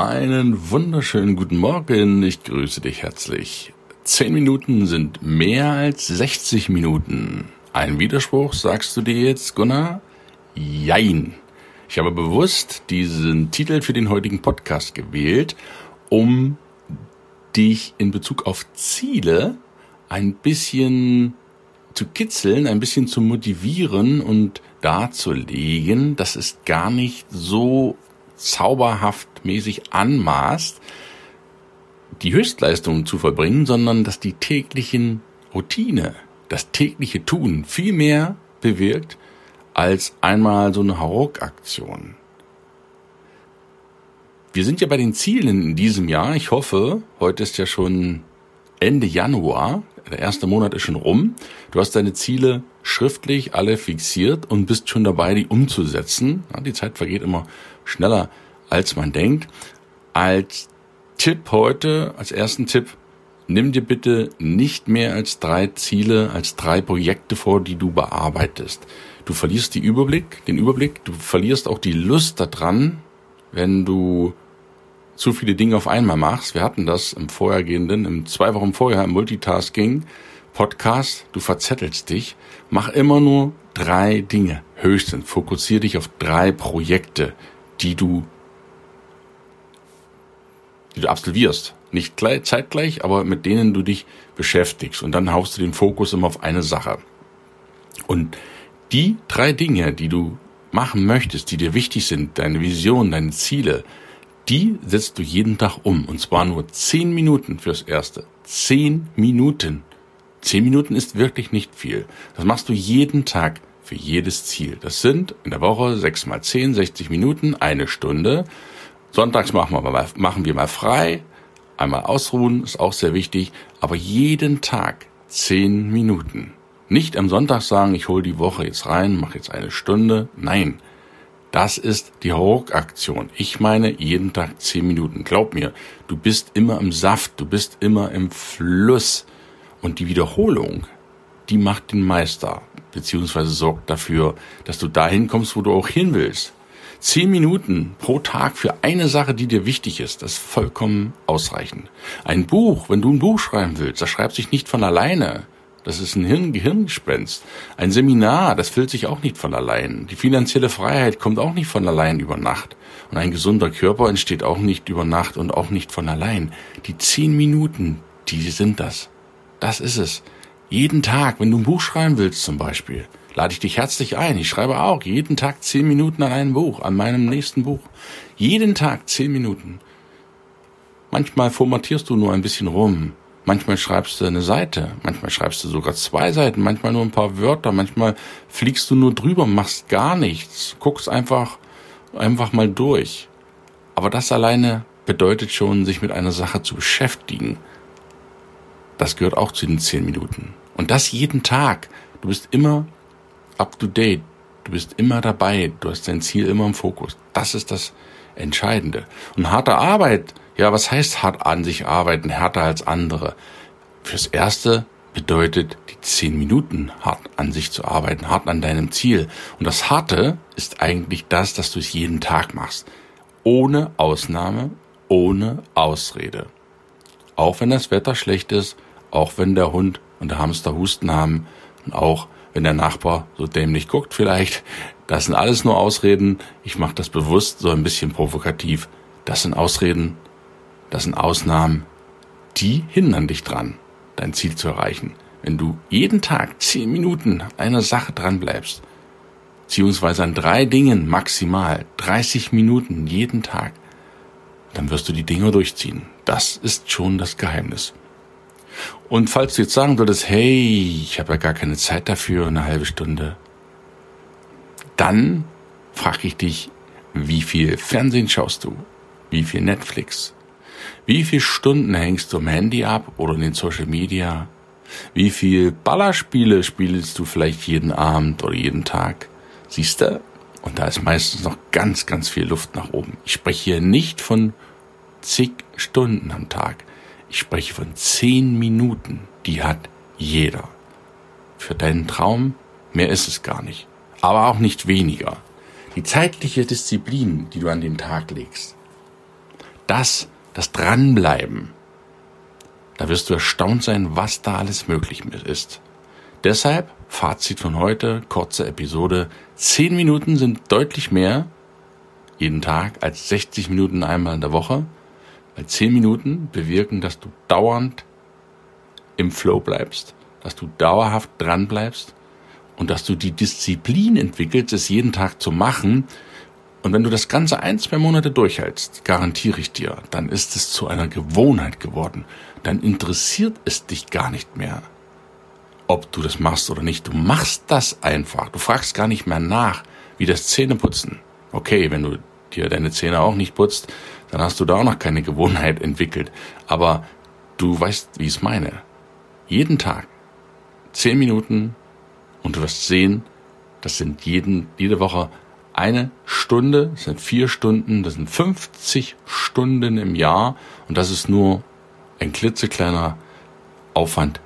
Einen wunderschönen guten Morgen. Ich grüße dich herzlich. Zehn Minuten sind mehr als 60 Minuten. Ein Widerspruch, sagst du dir jetzt, Gunnar? Jein. Ich habe bewusst diesen Titel für den heutigen Podcast gewählt, um dich in Bezug auf Ziele ein bisschen zu kitzeln, ein bisschen zu motivieren und darzulegen, dass es gar nicht so zauberhaft mäßig anmaßt, die Höchstleistungen zu verbringen, sondern dass die täglichen Routine, das tägliche Tun viel mehr bewirkt als einmal so eine Hauruck-Aktion. Wir sind ja bei den Zielen in diesem Jahr. Ich hoffe, heute ist ja schon Ende Januar. Der erste Monat ist schon rum. Du hast deine Ziele schriftlich alle fixiert und bist schon dabei, die umzusetzen. Ja, die Zeit vergeht immer schneller, als man denkt. Als Tipp heute, als ersten Tipp, nimm dir bitte nicht mehr als drei Ziele, als drei Projekte vor, die du bearbeitest. Du verlierst die Überblick, den Überblick, du verlierst auch die Lust daran, wenn du zu viele Dinge auf einmal machst. Wir hatten das im vorhergehenden, im zwei Wochen vorher im Multitasking Podcast. Du verzettelst dich. Mach immer nur drei Dinge. Höchstens. Fokussiere dich auf drei Projekte, die du, die du absolvierst. Nicht gleich, zeitgleich, aber mit denen du dich beschäftigst. Und dann haust du den Fokus immer auf eine Sache. Und die drei Dinge, die du machen möchtest, die dir wichtig sind, deine Vision, deine Ziele, die setzt du jeden Tag um. Und zwar nur zehn Minuten fürs Erste. Zehn Minuten. Zehn Minuten ist wirklich nicht viel. Das machst du jeden Tag für jedes Ziel. Das sind in der Woche sechs mal zehn, 60 Minuten, eine Stunde. Sonntags machen wir mal, machen wir mal frei. Einmal ausruhen, ist auch sehr wichtig. Aber jeden Tag zehn Minuten. Nicht am Sonntag sagen, ich hole die Woche jetzt rein, mache jetzt eine Stunde. Nein, das ist die Hauruck-Aktion. Ich meine jeden Tag zehn Minuten. Glaub mir, du bist immer im Saft, du bist immer im Fluss. Und die Wiederholung, die macht den Meister, beziehungsweise sorgt dafür, dass du dahin kommst, wo du auch hin willst. Zehn Minuten pro Tag für eine Sache, die dir wichtig ist, das ist vollkommen ausreichend. Ein Buch, wenn du ein Buch schreiben willst, das schreibt sich nicht von alleine. Das ist ein Hirn Gehirngespenst. Ein Seminar, das füllt sich auch nicht von allein. Die finanzielle Freiheit kommt auch nicht von allein über Nacht. Und ein gesunder Körper entsteht auch nicht über Nacht und auch nicht von allein. Die zehn Minuten, die sind das. Das ist es. Jeden Tag, wenn du ein Buch schreiben willst zum Beispiel, lade ich dich herzlich ein. Ich schreibe auch jeden Tag zehn Minuten an einem Buch, an meinem nächsten Buch. Jeden Tag zehn Minuten. Manchmal formatierst du nur ein bisschen rum. Manchmal schreibst du eine Seite, manchmal schreibst du sogar zwei Seiten, manchmal nur ein paar Wörter, manchmal fliegst du nur drüber, machst gar nichts, guckst einfach, einfach mal durch. Aber das alleine bedeutet schon, sich mit einer Sache zu beschäftigen. Das gehört auch zu den zehn Minuten. Und das jeden Tag. Du bist immer up to date. Du bist immer dabei. Du hast dein Ziel immer im Fokus. Das ist das Entscheidende. Und harte Arbeit ja, was heißt hart an sich arbeiten, härter als andere? Fürs Erste bedeutet die zehn Minuten hart an sich zu arbeiten, hart an deinem Ziel. Und das Harte ist eigentlich das, dass du es jeden Tag machst. Ohne Ausnahme, ohne Ausrede. Auch wenn das Wetter schlecht ist, auch wenn der Hund und der Hamster Husten haben und auch wenn der Nachbar so dämlich guckt vielleicht. Das sind alles nur Ausreden. Ich mache das bewusst so ein bisschen provokativ. Das sind Ausreden, das sind Ausnahmen, die hindern dich dran, dein Ziel zu erreichen. Wenn du jeden Tag zehn Minuten einer Sache dran bleibst, beziehungsweise an drei Dingen maximal 30 Minuten jeden Tag, dann wirst du die Dinge durchziehen. Das ist schon das Geheimnis. Und falls du jetzt sagen würdest, hey, ich habe ja gar keine Zeit dafür, eine halbe Stunde, dann frage ich dich, wie viel Fernsehen schaust du? Wie viel Netflix? Wie viele Stunden hängst du am Handy ab oder in den Social Media? Wie viel Ballerspiele spielst du vielleicht jeden Abend oder jeden Tag? Siehst du? Und da ist meistens noch ganz, ganz viel Luft nach oben. Ich spreche hier nicht von zig Stunden am Tag. Ich spreche von zehn Minuten. Die hat jeder. Für deinen Traum mehr ist es gar nicht. Aber auch nicht weniger. Die zeitliche Disziplin, die du an den Tag legst. Das, das Dranbleiben. Da wirst du erstaunt sein, was da alles möglich ist. Deshalb, Fazit von heute, kurze Episode. Zehn Minuten sind deutlich mehr jeden Tag als 60 Minuten einmal in der Woche. Weil zehn Minuten bewirken, dass du dauernd im Flow bleibst, dass du dauerhaft dran bleibst und dass du die Disziplin entwickelst, es jeden Tag zu machen. Und wenn du das Ganze ein, zwei Monate durchhältst, garantiere ich dir, dann ist es zu einer Gewohnheit geworden. Dann interessiert es dich gar nicht mehr, ob du das machst oder nicht. Du machst das einfach. Du fragst gar nicht mehr nach, wie das Zähneputzen. Okay, wenn du dir deine Zähne auch nicht putzt, dann hast du da auch noch keine Gewohnheit entwickelt. Aber du weißt, wie ich es meine. Jeden Tag zehn Minuten und du wirst sehen, das sind jeden, jede Woche eine Stunde, das sind vier Stunden, das sind 50 Stunden im Jahr und das ist nur ein klitzekleiner Aufwand,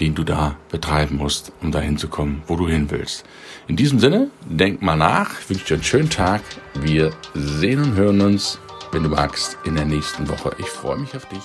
den du da betreiben musst, um dahin zu kommen, wo du hin willst. In diesem Sinne, denk mal nach, ich wünsche dir einen schönen Tag. Wir sehen und hören uns, wenn du magst, in der nächsten Woche. Ich freue mich auf dich.